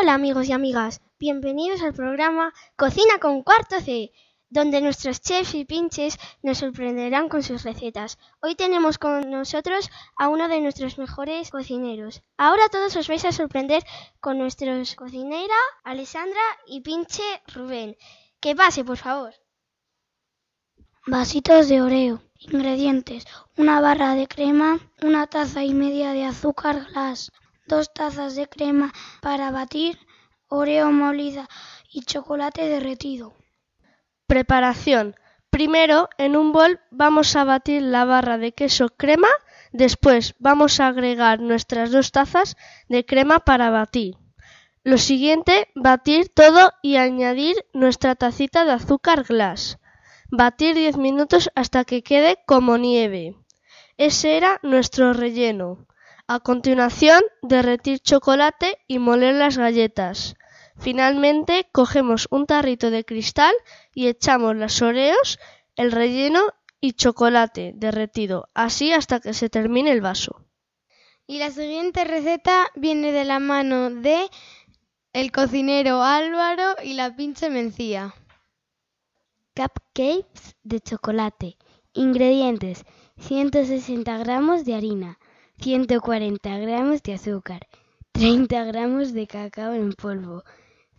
Hola amigos y amigas, bienvenidos al programa Cocina con Cuarto C, donde nuestros chefs y pinches nos sorprenderán con sus recetas. Hoy tenemos con nosotros a uno de nuestros mejores cocineros. Ahora todos os vais a sorprender con nuestros cocinera Alessandra y pinche Rubén. Que pase, por favor. Vasitos de oreo. Ingredientes: una barra de crema, una taza y media de azúcar glass, dos tazas de crema para batir, oreo molida y chocolate derretido. Preparación. Primero, en un bol vamos a batir la barra de queso crema, después vamos a agregar nuestras dos tazas de crema para batir. Lo siguiente, batir todo y añadir nuestra tacita de azúcar glass. Batir 10 minutos hasta que quede como nieve. Ese era nuestro relleno. A continuación, derretir chocolate y moler las galletas. Finalmente, cogemos un tarrito de cristal y echamos las oreos, el relleno y chocolate derretido, así hasta que se termine el vaso. Y la siguiente receta viene de la mano de el cocinero Álvaro y la pinche Mencía. Cupcakes de chocolate. Ingredientes: 160 gramos de harina, 140 gramos de azúcar, 30 gramos de cacao en polvo,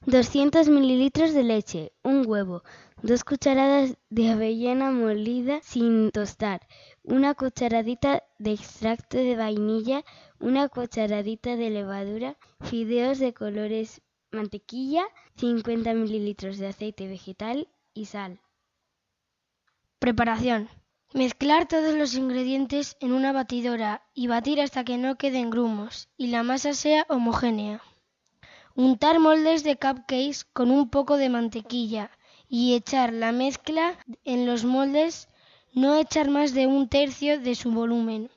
200 mililitros de leche, un huevo, dos cucharadas de avellana molida sin tostar, una cucharadita de extracto de vainilla, una cucharadita de levadura, fideos de colores, mantequilla, 50 mililitros de aceite vegetal y sal. Preparación. Mezclar todos los ingredientes en una batidora y batir hasta que no queden grumos y la masa sea homogénea. Untar moldes de cupcakes con un poco de mantequilla y echar la mezcla en los moldes, no echar más de un tercio de su volumen.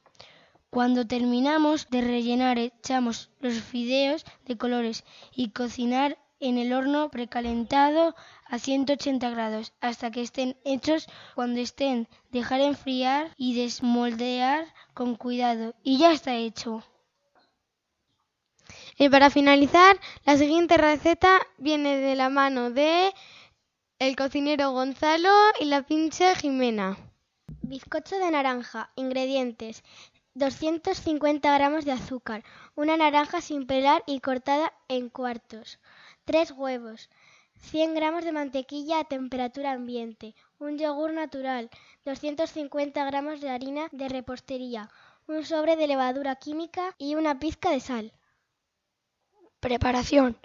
Cuando terminamos de rellenar echamos los fideos de colores y cocinar en el horno precalentado a 180 grados hasta que estén hechos. Cuando estén, dejar enfriar y desmoldear con cuidado. Y ya está hecho. Y para finalizar, la siguiente receta viene de la mano de el cocinero Gonzalo y la pinche Jimena. Bizcocho de naranja. Ingredientes. 250 gramos de azúcar, una naranja sin pelar y cortada en cuartos, 3 huevos, 100 gramos de mantequilla a temperatura ambiente, un yogur natural, 250 gramos de harina de repostería, un sobre de levadura química y una pizca de sal. Preparación.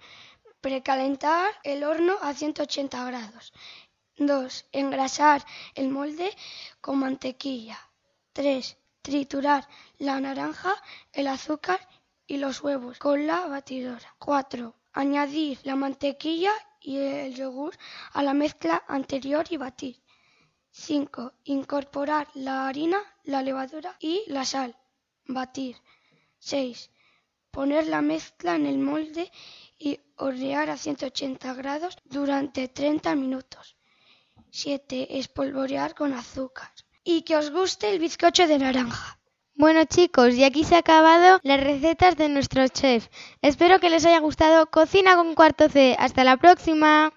Precalentar el horno a 180 grados. 2. Engrasar el molde con mantequilla. 3. Triturar la naranja, el azúcar y los huevos con la batidora. 4. Añadir la mantequilla y el yogur a la mezcla anterior y batir. 5. Incorporar la harina, la levadura y la sal. Batir. 6. Poner la mezcla en el molde y hornear a 180 grados durante 30 minutos. 7. Espolvorear con azúcar. Y que os guste el bizcocho de naranja. Bueno chicos, y aquí se han acabado las recetas de nuestro chef. Espero que les haya gustado Cocina con cuarto C. Hasta la próxima.